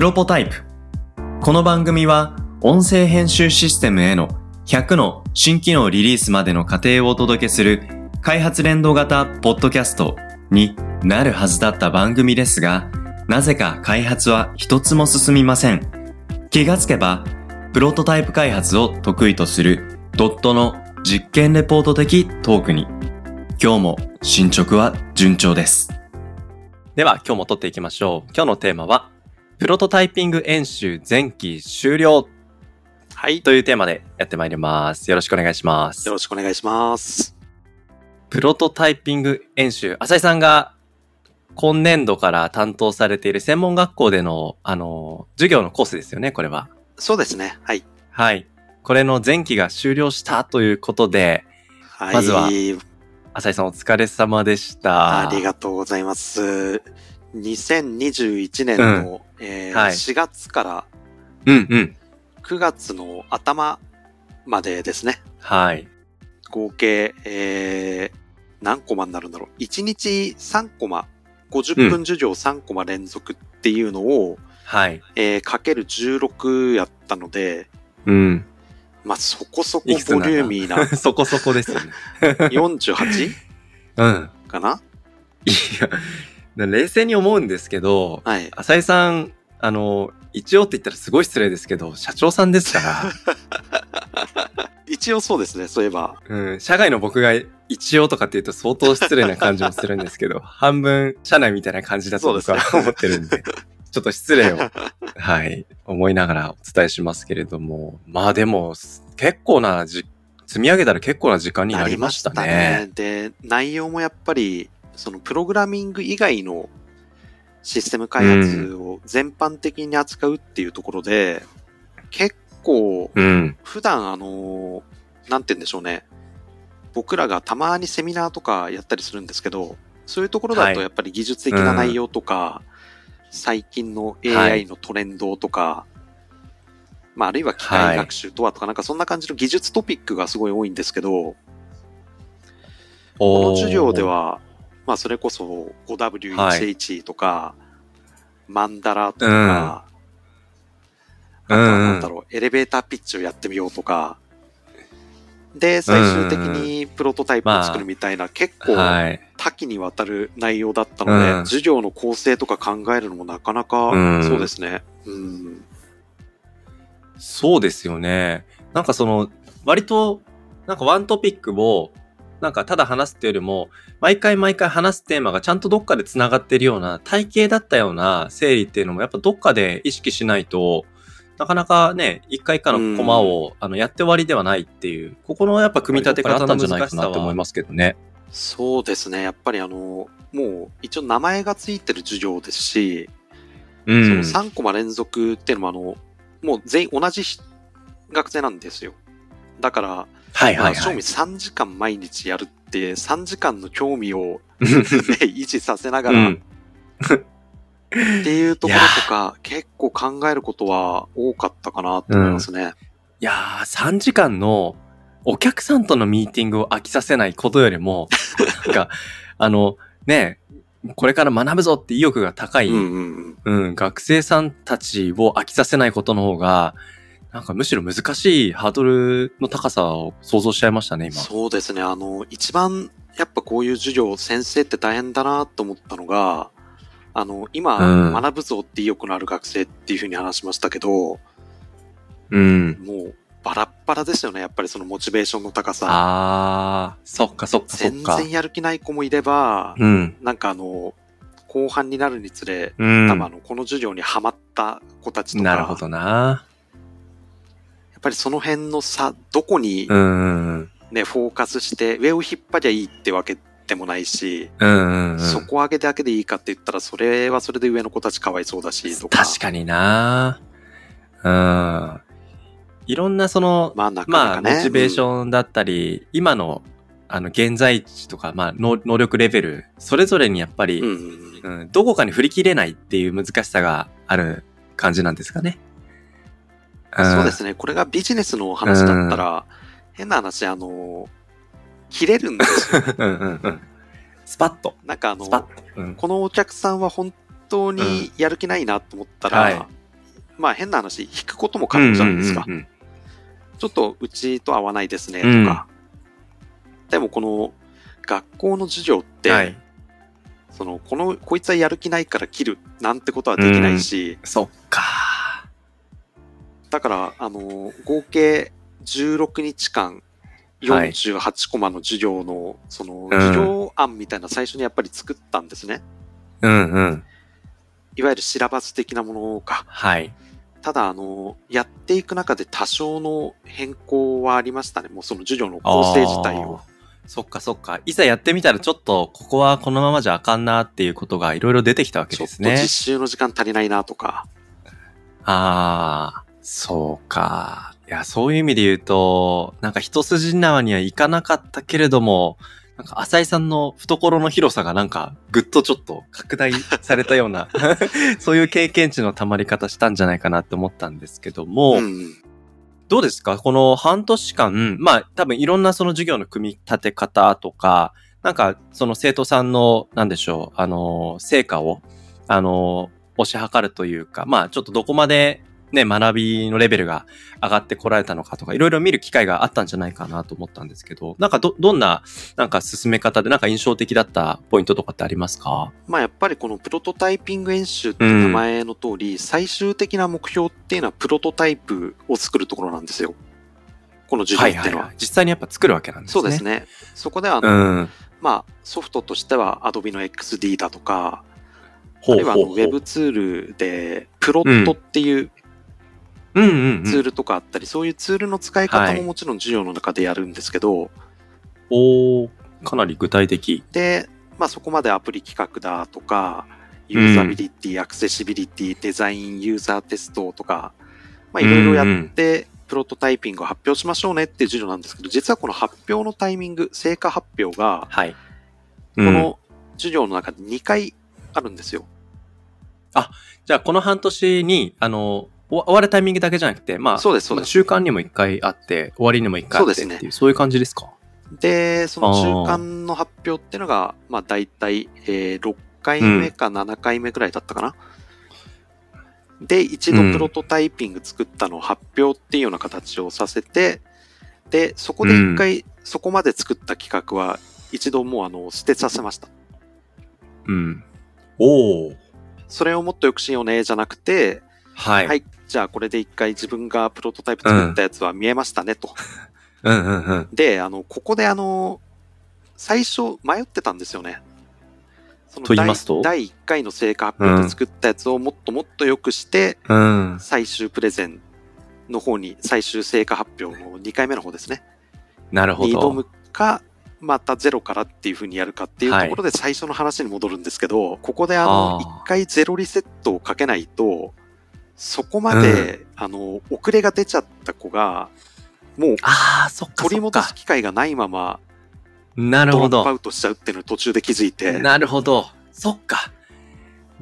プロポタイプ。この番組は音声編集システムへの100の新機能リリースまでの過程をお届けする開発連動型ポッドキャストになるはずだった番組ですが、なぜか開発は一つも進みません。気がつけば、プロトタイプ開発を得意とするドットの実験レポート的トークに、今日も進捗は順調です。では今日も撮っていきましょう。今日のテーマは、プロトタイピング演習前期終了はい。というテーマでやってまいります。よろしくお願いしますよ。ろしくお願いします。プロトタイピング演習、浅井さんが今年度から担当されている専門学校での、あの、授業のコースですよね、これは。そうですね。はい。はい。これの前期が終了したということで、はい。まずは浅井さんお疲れ様でした。ありがとうございます。2021年の、えーはい4月からうんうん。9月の頭までですね。はい。合計、えー、何コマになるんだろう。1日3コマ、50分授業3コマ連続っていうのを、はい。えー、かける16やったので、うん。まあ、そこそこボリューミーな そこそこですよね。48うん。かな？いや、冷静に思うんですけど、はい。浅井さん、あの、一応って言ったらすごい失礼ですけど、社長さんですから、一応そうですね、そういえば。うん、社外の僕が一応とかって言うと相当失礼な感じもするんですけど、半分社内みたいな感じだと僕そうですねは思ってるんで、ちょっと失礼を、はい、思いながらお伝えしますけれども、まあでも、結構なじ、積み上げたら結構な時間になりましたね。なりましたねで、内容もやっぱり、そのプログラミング以外のシステム開発を全般的に扱うっていうところで、結構、うん。普段あの、なんて言うんでしょうね。僕らがたまにセミナーとかやったりするんですけど、そういうところだはいとやっぱり技術的な内容とか、最近のは AI いのトレンドとか、まああるいは機械学習とはとか、なんかそんな感じの技術トピックがすごい多いんですけど、この授業では、まあそれこそ 5W1H とか、マンダラとか、あとはなんだろう、エレベーターピッチをやってみようとか、で、最終的にプロトタイプを作るみたいな、結構はい。多岐にわたる内容だったので、うん授業の構成とか考えるのもなかなか、うんそうですね。うん。そうですよね。なんかその、割と、なんかワントピックを、なんかただ話すっていうよりも、毎回毎回話すテーマがちゃんとどっかで繋がってるような、体系だったような整理っていうのもやっぱどっかで意識しないと、なかなかね、一回一回のコマを、あの、やって終わりではないっていう、ここのやっぱ組み立て方の難しさはあったんじゃないかなって思いますけどね。そうですね。やっぱりあの、もう一応名前がついてる授業ですし、うん。その3コマ連続っていうのもあの、もう全員同じし学生なんですよ。だから、まあ、はいはいはい正味。3時間毎日やるって、3時間の興味を、ね、維持させながら、うん。っていうところとか、結構考えることは多かったかなと思いますね。いやー、3時間のお客さんとのミーティングを飽きさせないことよりも、なんか、あの、ね、これから学ぶぞって意欲が高い、うんうん、うんうん。学生さんたちを飽きさせないことの方が、なんかむしろ難しいハードルの高さを想像しちゃいましたね、今。そうですね。あの、一番、やっぱこういう授業、先生って大変だなと思ったのが、あの、今、うん学ぶぞって意欲のある学生っていうふうに話しましたけど、うん。もう、バラッバラですよね。やっぱりそのモチベーションの高さ。あー、そっかそっかそっ全か。然やる気ない子もいれば、うん。なんかあの、後半になるにつれ、うん。多分あの、この授業にハマった子たちとか、なるほどな。やっぱりその辺の差、どこにうんうんね、フォーカスして、上を引っ張りゃいいってわけでもないし、うん。うんうんうん。底上げだけでいいかって言ったら、それはそれで上の子たちかわいそうだし、とか。確かになうん。いろんなその、まあ、なかまあ、なかね。モチベーシン。ョンだったり、今の、あの、現在地とか、まあ、能能力レベル、それぞれにやっぱり、うんうんうん。うんどこかに振り切れないっていう難しさがある感じなんですかね。そうですね。これがビジネスの話だったら、変な話、あの、切れるんですよ。うんうんうん。スパッと。なんかあの。うん。このお客さんは本当にやる気ないなと思ったら、はいまあ変な話、引くことも可能じゃないですか。うんうんうんちょっとうちと合わないですね、とか。でもこの学校の授業って、はい。その、この、こいつはやる気ないから切るなんてことはできないし、そっか。だから、あの、合計16日間、はい48コマの授業の、その、うん授業案みたいな最初にやっぱり作ったんですね。うんうん。いわゆるシラバス的なものか。はい。ただ、あの、やっていく中で多少の変更はありましたね。もうその授業の構成自体を。そっかそっか。いざやってみたらちょっと、ここはこのままじゃあかんなっていうことがいろいろ出てきたわけちょっとですね実。習の時間足りないなとか。ああ、そうか。いや、そういう意味で言うと、なんか一筋縄にはいかなかったけれども、なんか浅井さんの懐の広さがなんかぐっとちょっと拡大されたような、そういう経験値の溜まり方したんじゃないかなって思ったんですけども、うん。どうですか？この半年間、まあ多分いろんなその授業の組み立て方とか、なんかその生徒さんの、なんでしょう、あの、成果を、あの、推し量るというか、まあちょっとどこまでね、学びのレベルが上がってこられたのかとか、いろいろ見る機会があったんじゃないかなと思ったんですけど、なんかど、どんな、なんか進め方でなんか印象的だったポイントとかってありますか？まあやっぱりこのプロトタイピング演習って名前の通り、最終的な目標っていうのはプロトタイプを作るところなんですよ。この授業っていうのは。はい。実際にやっぱ作るわけなんですね。そうですね。そこであの、うん。まあソフトとしては Adobe の XD だとか、ほあるいはあのほウェブツールでプロットっていううんうんうん。ツールとかあったり、そういうツールの使い方ももちろん授業の中でやるんですけど、おーかなり具体的。で、まあそこまでアプリ企画だとか、ユーザビリティ、アクセシビリティ、デザイン、ユーザーテストとか、まあいろいろやって、プロトタイピングを発表しましょうねっていう授業なんですけど、実はこの発表のタイミング、成果発表が、はい。ここの授業の中で2回あるんですよ。じゃあこの半年に、あの、終わるタイミングだけじゃなくて、まあ、そうですそうですまあ週間にも一回あって、終わりにも一回あってっていう、そうですねそういう感じですか？で、その中間の発表っていうのが、まあ大体、えー6回目か7回目ぐらいだったかな？で、一度プロトタイピング作ったのを発表っていうような形をさせて、で、そこで一回、そこまで作った企画は、一度もうあの、捨てさせました。うん。おおそれをもっとよくしようね、じゃなくて、はい。はい、じゃあこれで一回自分がプロトタイプ作ったやつは見えましたね、と。うんうんうん。で、あの、ここであの、最初迷ってたんですよね。そのと言いますと？第第1回の成果発表で作ったやつをもっともっと良くして、うん。最終プレゼンの方に、最終成果発表の2回目の方ですね。なるほど。に挑むか、またゼロからっていう風にやるかっていうところで最初の話に戻るんですけど、ここであの、あー1回ゼロリセットをかけないと、そこまで、あの、遅れが出ちゃった子が、もうああ、そっか取り。戻す機会がないまま、なるほど。ドロップアウトしちゃうっていうのを途中で気づいて、なるほど。そっか。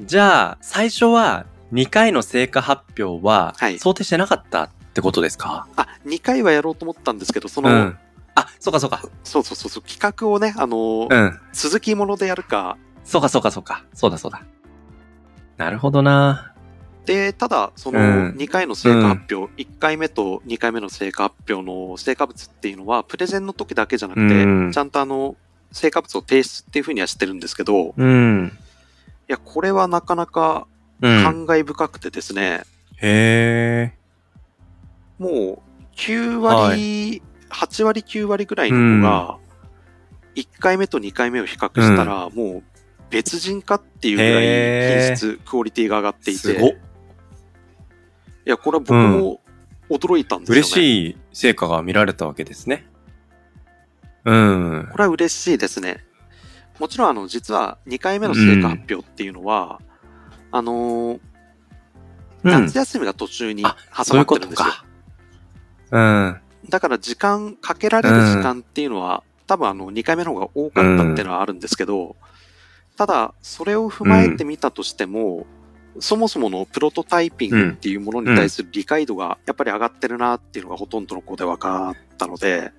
じゃあ、最初は2回の成果発表ははい想定してなかったってことですか、あ、2回はやろうと思ったんですけど、その、うん。あ、そうかそうか。そうそうそうそう、企画をね、あの、うん。続きものでやるか、そうかそうかそうか。そうだそうだ。なるほどな。で、ただ、そのうん。2回の成果発表、1回目と2回目の成果発表の成果物っていうのは、プレゼンの時だけじゃなくて、うん。ちゃんとあの、成果物を提出っていうふうにはしてるんですけど、いうん。や、これはなかなかうん。感慨深くてですね、へえ。もう9割、8割9割ぐらいの子が、1回目と2回目を比較したら、もう別人かっていうぐらい品質、クオリティが上がっていて、いや、これは僕も驚いたんですよね。嬉しい成果が見られたわけですね。うん。これは嬉しいですね。もちろん、あの、実は2回目の成果発表っていうのは、あのーうん夏休みが途中にあ、挟まってるんですよ。とか。うん。だから時間、かけられる時間っていうのは、多分あの、2回目の方が多かったっていうのはあるんですけど、ただ、それを踏まえてみたとしても、そもそものプロトタイピングっていうものに対する理解度がやっぱり上がってるなっていうのがほとんどの子で分かったので、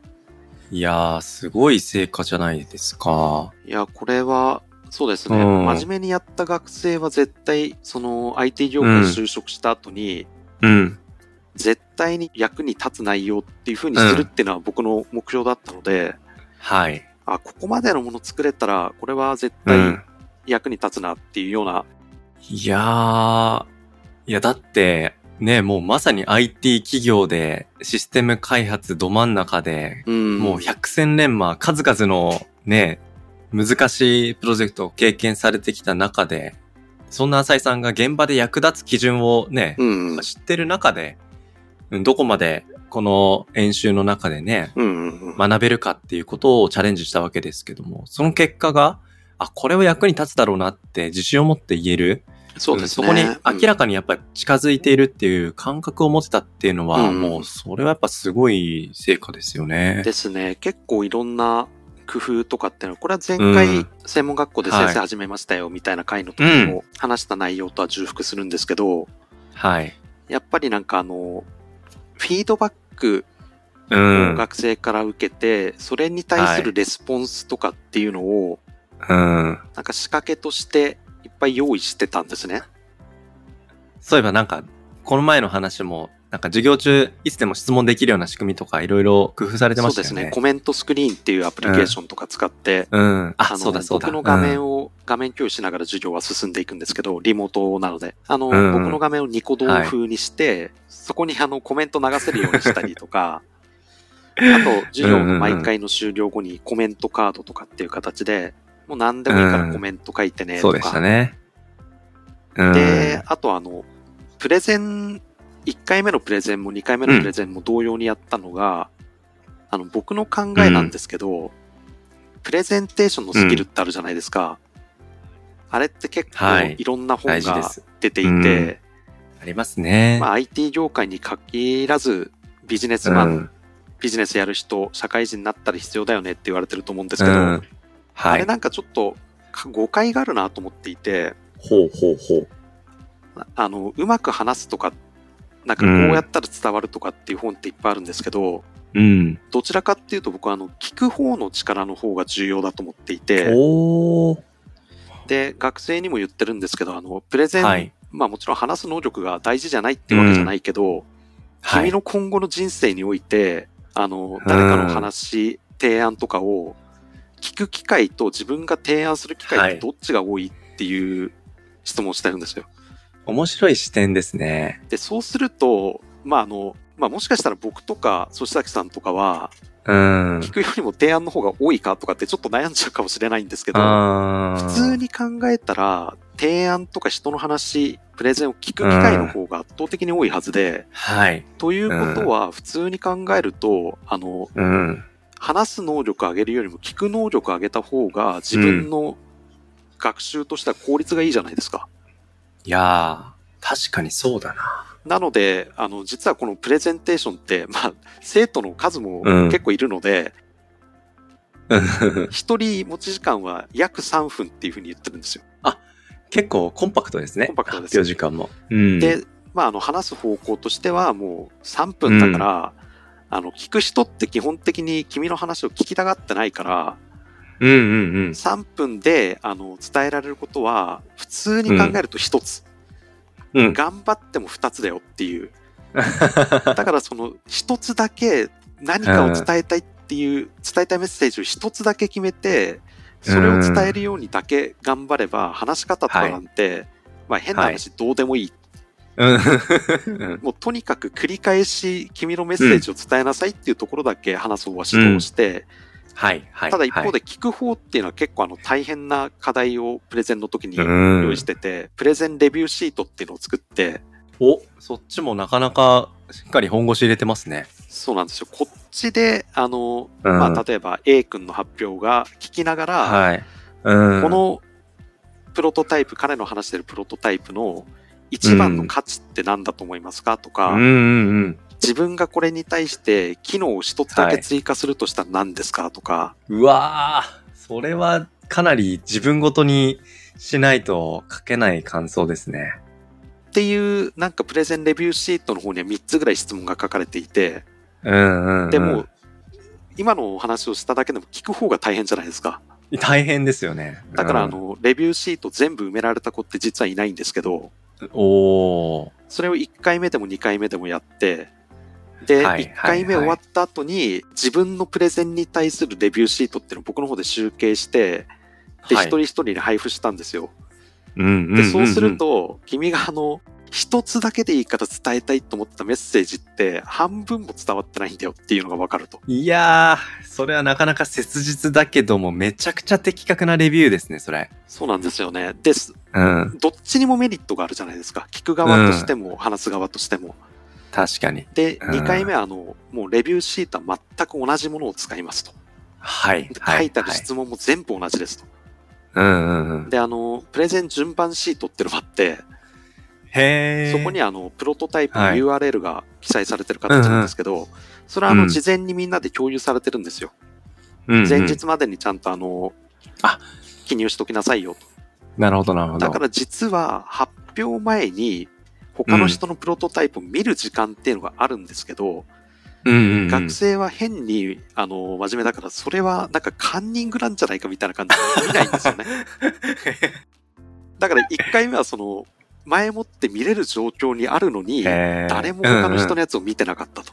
いやー、すごい成果じゃないですか。いや、これは、そうですね。うん真面目にやった学生は絶対、その IT 業界に就職した後に、うん。絶対に役に立つ内容っていう風にするっていうのは僕の目標だったので、はい。あ、ここまでのもの作れたら、これは絶対うん。役に立つなっていうような、いやー、いやだって、ね、もうまさに IT 企業でシステム開発ど真ん中で、うん。もう百戦錬磨、数々のね、難しいプロジェクトを経験されてきた中で、そんな浅井さんが現場で役立つ基準をね、うん、知ってる中で、うんどこまでこの演習の中でね、うんうんうん、学べるかっていうことをチャレンジしたわけですけども、その結果が、あ、これは役に立つだろうなって自信を持って言える？そうですね。そこに明らかにやっぱり近づいているっていう感覚を持ってたっていうのは、うんもうそれはやっぱすごい成果ですよね。ですね。結構いろんな工夫とかっていうのは、これは前う回ん専門学校で先はい生始めましたよみたいな回の時にも話した内容とは重複するんですけど、はい。やっぱりなんかあの、フィードバックうをん。学生から受けて、それに対するレスポンスとかっていうのを、うん。なんか仕掛けとしていっぱい用意してたんですね。そういえばなんか、この前の話も、なんか授業中、いつでも質問できるような仕組みとかいろいろ工夫されてましたよね。そうですね。コメントスクリーンっていうアプリケーションとか使って、うん。あ、のそうだそうだ。僕の画面を、を、画面共有しながら授業は進んでいくんですけど、リモートなので。あの、うん僕の画面をニコ動風にして、そこにあのコメント流せるようにしたりとか、あと、授業の毎回の終了後にコメントカードとかっていう形で、もう何でもいいからコメント書いてねとか。そうでしたね。うん。で、あとあの、プレゼン、1回目のプレゼンも2回目のプレゼンも同様にやったのが、あの、僕の考えなんですけど、プレゼンテーションのスキルってあるじゃないですか。あれって結はい構いろんな本が。出ていて、うんありますね。まあ、IT 業界に限らず、ビジネスマン、うんビジネスやる人、社会人になったら必要だよねって言われてると思うんですけど、うんあはい。れなんかちょっとか誤解があるなと思っていて、ほうほうほう。あの、うまく話すとか、なんかこうやったら伝わるとかっていう本っていっぱいあるんですけど、うん。どちらかっていうと僕はあの、聞く方の力の方が重要だと思っていて。で、学生にも言ってるんですけど、あの、プレゼン、はい。まあもちろん話す能力が大事じゃないっていうわけじゃないけど、はい。君の今後の人生において、あの、誰かの話、提案とかを聞く機会と自分が提案する機会ってどっちが多いっていう質問をしてるんですよ。面白い視点ですね。で、そうすると、まああの、まあもしかしたら僕とか、粗崎さんとかは、うん。聞くよりも提案の方が多いかとかってちょっと悩んじゃうかもしれないんですけど、普通に考えたら、提案とか人の話、プレゼンを聞く機会の方が圧倒的に多いはずで、はい。ということは、普通に考えると、あの、うん。話す能力を上げるよりも聞く能力を上げた方が自分の学習としては効率がいいじゃないですか。いやー、確かにそうだな。なので、あの、実はこのプレゼンテーションって、まあ、生徒の数もうん結構いるので、うん一、人持ち時間は約3分っていうふうに言ってるんですよ。結構コンパクトですね。コンパクトです発表時間も。うん。で、まあ、あの、話す方向としてはもう3分だから、あの、聞く人って基本的に君の話を聞きたがってないから、うんうんうん。3分で、あの、伝えられることは、普通に考えると1つ。うん。頑張っても2つだよっていう。だからその1つだけ何かを伝えたいっていう、伝えたいメッセージを1つだけ決めて、それを伝えるようにだけ頑張れば、話し方とかなんて、まあ変な話どうでもいい。うん。もうとにかく繰り返し君のメッセージを伝えなさいっていうところだけ話す方は指導して、はい、はい。ただ一方はい、で聞く方っていうのは結構あの大変な課題をプレゼンの時にうん用意してて、プレゼンレビューシートっていうのを作って、お、そっちもなかなかしっかり本腰入れてますね。そうなんですよ。こっちで、あの、うんまあ、例えば A 君の発表が聞きながら、はい。うん。こ、のプロトタイプ、彼の話してるプロトタイプの一番の価値って何だと思いますかとか、うんうんうん。自分がこれに対して機能を一つだけ追加するとしたら何ですかとか、うわー、それはかなり自分ごとにしないと書けない感想ですね。っていうなんかプレゼンレビューシートの方には3つぐらい質問が書かれていて、うんうん、うん。でも、今のお話をしただけでも聞く方が大変じゃないですか。大変ですよね。だから、あうん、の、レビューシート全部埋められた子って実はいないんですけど、おー。それを1回目でも2回目でもやって、で、はい1回目終わった後に、自分のプレゼンに対するレビューシートっていうのを僕の方で集計して、で、はい一人一人に配布したんですよ。で、そうすると、君があの、一つだけでいいから伝えたいと思ったメッセージって、半分も伝わってないんだよっていうのがわかると。いやー、それはなかなか切実だけども、めちゃくちゃ的確なレビューですね、それ。そうなんですよね。です。うん。どっちにもメリットがあるじゃないですか。聞く側としても、話す側としても。確かに。で、うん2回目はあの、もうレビューシートは全く同じものを使いますと。はい。書いてあるはい質問も全部同じですと。うんうんうん。で、あの、プレゼン順番シートっていうのがあって、へー。そこにあの、プロトタイプのはい URL が記載されてる形なんですけど、それはあの、うん事前にみんなで共有されてるんですよ。うんうん、前日までにちゃんとあの、あ記入しときなさいよと。なるほど、なるほど。だから実は発表前に他の人のプロトタイプを見る時間っていうのがあるんですけど、うんうんうん、学生は変に、あの、真面目だから、それはなんかカンニングなんじゃないかみたいな感じで見ないんですよね。だから1回目はその、前もって見れる状況にあるのに、誰も他の人のやつを見てなかったと。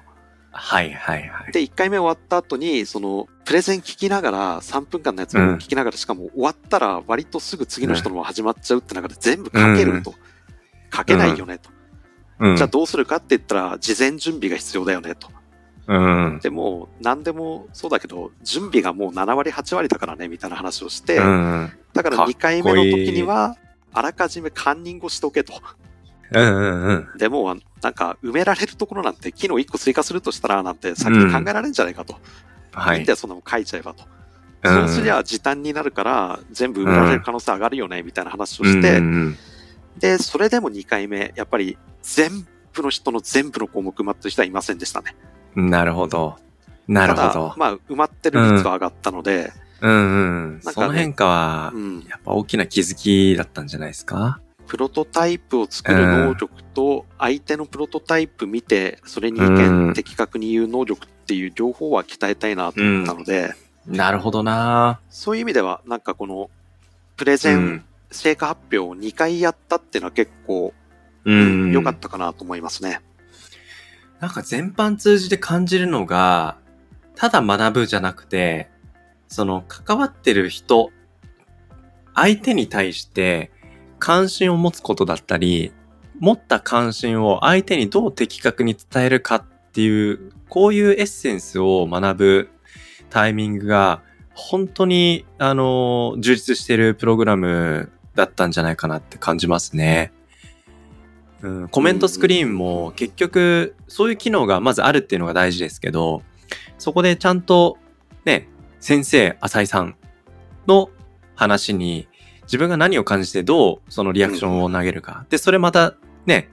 はいはいはい。で、1回目終わった後に、その、プレゼン聞きながら、3分間のやつを聞きながら、しかも終わったら、割とすぐ次の人のも始まっちゃうって中で全部書けると。書けないよねと。うん、じゃあどうするかって言ったら、事前準備が必要だよねと。うん。でも、何でもそうだけど、準備がもう7割、8割だからね、みたいな話をして、うん。だからかっこいい2回目の時には、あらかじめカンニングをしとけと。うんうんうん。でも、なんか、埋められるところなんて、機能1個追加するとしたら、なんて先に考えられるんじゃないかと。はいいんだ。よ、そんなもん書いちゃえばと。うんそうすりゃ時短になるから、全部埋められる可能性上がるよね、みたいな話をして、うんうんで、それでも2回目、やっぱり全部の人の全部の項目埋まってる人はいませんでしたね。うん、なるほど。なるほど、。まあ、埋まってる率は上がったので、うんうん。なんかねその変化はう、ん。やっぱ大きな気づきだったんじゃないですか？プロトタイプを作る能力と、相手のプロトタイプ見て、それに意うん見的確に言う能力っていう両方は鍛えたいなと思ったので、なるほどなそういう意味では、なんかこの、プレゼン、うん成果発表を2回やったっていうのは結構、うん。良かったかなと思いますね。なんか全般通じて感じるのが、ただ学ぶじゃなくて、その関わってる人、相手に対して関心を持つことだったり、持った関心を相手にどう的確に伝えるかっていう、こういうエッセンスを学ぶタイミングが、本当に、あの、充実してるプログラムだったんじゃないかなって感じますね。うん、コメントスクリーンも結局そういう機能がまずあるっていうのが大事ですけど、そこでちゃんとね、先生、浅井さんの話に自分が何を感じてどうそのリアクションを投げるか。で、それまたね、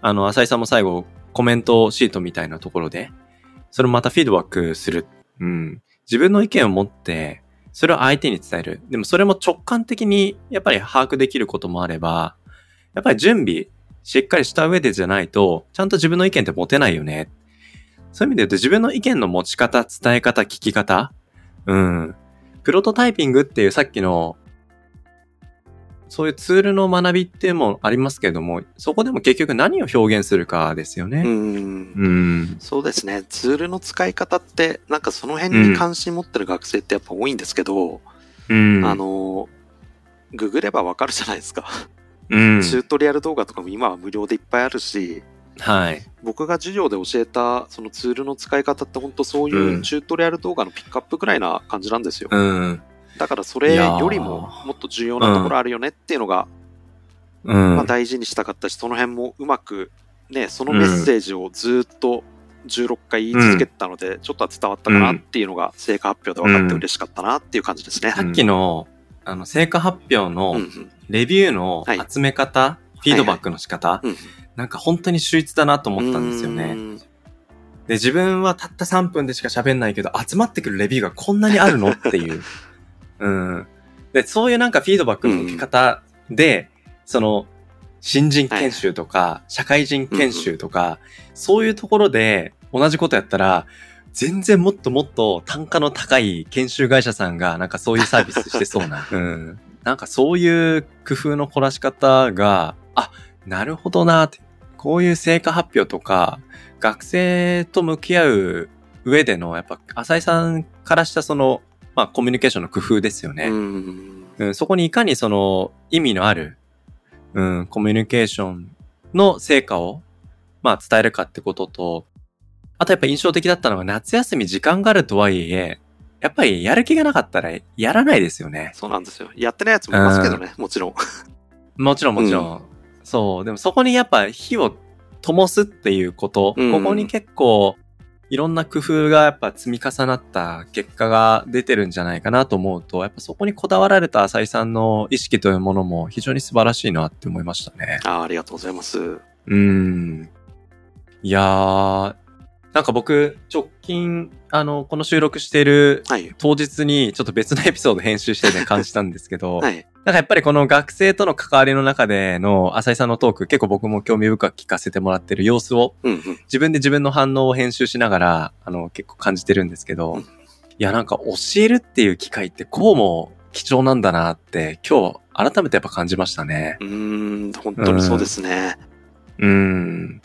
あの、浅井さんも最後コメントシートみたいなところで、それまたフィードバックする。うん。自分の意見を持って、それを相手に伝える。でもそれも直感的にやっぱり把握できることもあれば、やっぱり準備しっかりした上でじゃないと、ちゃんと自分の意見って持てないよね。そういう意味で言うと自分の意見の持ち方、伝え方、聞き方。うん。プロトタイピングっていうさっきの、そういうツールの学びっていうのもありますけれども、そこでも結局何を表現するかですよね。うん。うん。そうですね。ツールの使い方って、なんかその辺に関心持ってる学生ってやっぱ多いんですけど、うん。あ、の、ググればわかるじゃないですか。うん。チュートリアル動画とかも今は無料でいっぱいあるし、はい。僕が授業で教えたそのツールの使い方って本当そういううんチュートリアル動画のピックアップぐらいな感じなんですよ。うん。だからそれよりももっと重要なところあるよねっていうのが、うん。まあ大事にしたかったし、その辺もうまくね、そのメッセージをずっと16回言い続けてたので、ちょっとは伝わったかなっていうのが成果発表で分かって嬉しかったなっていう感じですね。さっきの、あの、成果発表うんのうんレビューのはい集め方、フィードバックの仕方、うんなんか本当に秀逸だなと思ったんですよね。うんで、自分はたった3分でしか喋んないけど、集まってくるレビューがこんなにあるのっていう。うん。で、そういうなんかフィードバックの受け方で、その、新人研修とか、社会人研修とか、そういうところで同じことやったら、全然もっともっと単価の高い研修会社さんがなんかそういうサービスしてそうな。うん。なんかそういう工夫の凝らし方が、あ、なるほどなって。こういう成果発表とか、学生と向き合う上での、やっぱ、浅井さんからしたその、まあ、コミュニケーションの工夫ですよね。うん、うん、そこにいかにその、意味のある、うん、コミュニケーションの成果を、まあ、伝えるかってことと、あとやっぱ印象的だったのが夏休み時間があるとはいえ、やっぱりやる気がなかったらやらないですよね。そうなんですよ。やってないやつもいますけどね、うん、もちろん。もちろんもちろん。うん、そう。でもそこにやっぱ火を灯すっていうこと、うん、ここに結構いろんな工夫がやっぱ積み重なった結果が出てるんじゃないかなと思うと、やっぱそこにこだわられた浅井さんの意識というものも非常に素晴らしいなって思いましたね。あありがとうございます。うん。いやー、なんか僕、直近、あの、この収録している当日にちょっと別のエピソード編集してね、感じたんですけど、はい、なんかやっぱりこの学生との関わりの中での浅井さんのトーク、結構僕も興味深く聞かせてもらってる様子を、うんうん、自分で自分の反応を編集しながら、あの、結構感じてるんですけど、うん、いや、なんか教えるっていう機会ってこうも貴重なんだなって、今日改めてやっぱ感じましたね。うん、本当にそうですね。うん。うん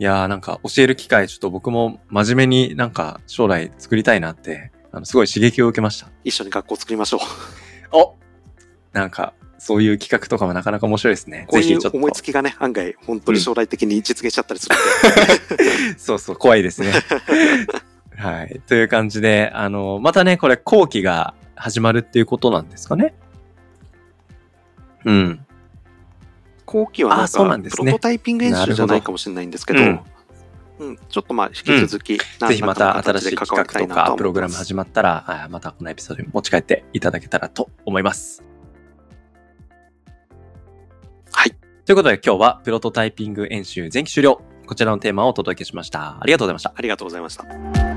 いやーなんか教える機会ちょっと僕も真面目になんか将来作りたいなって、あの、すごい刺激を受けました。一緒に学校作りましょう。おなんか、そういう企画とかもなかなか面白いですね。こういう思いつきがね、案外、本当に将来的に実現しちゃったりするんで。そうそう、怖いですね。はい。という感じで、あの、またね、これ後期が始まるっていうことなんですかね。うん。後期はなんか、ね、プロトタイピング演習じゃないかもしれないんですけど、うんうん、ちょっとまあ、引き続き、うん、ぜひまた新しい企画とか、プログラム始まったら、またこのエピソードに持ち帰っていただけたらと思います。ということで今日はプロトタイピング演習前期終了。こちらのテーマをお届けしました。ありがとうございました。ありがとうございました。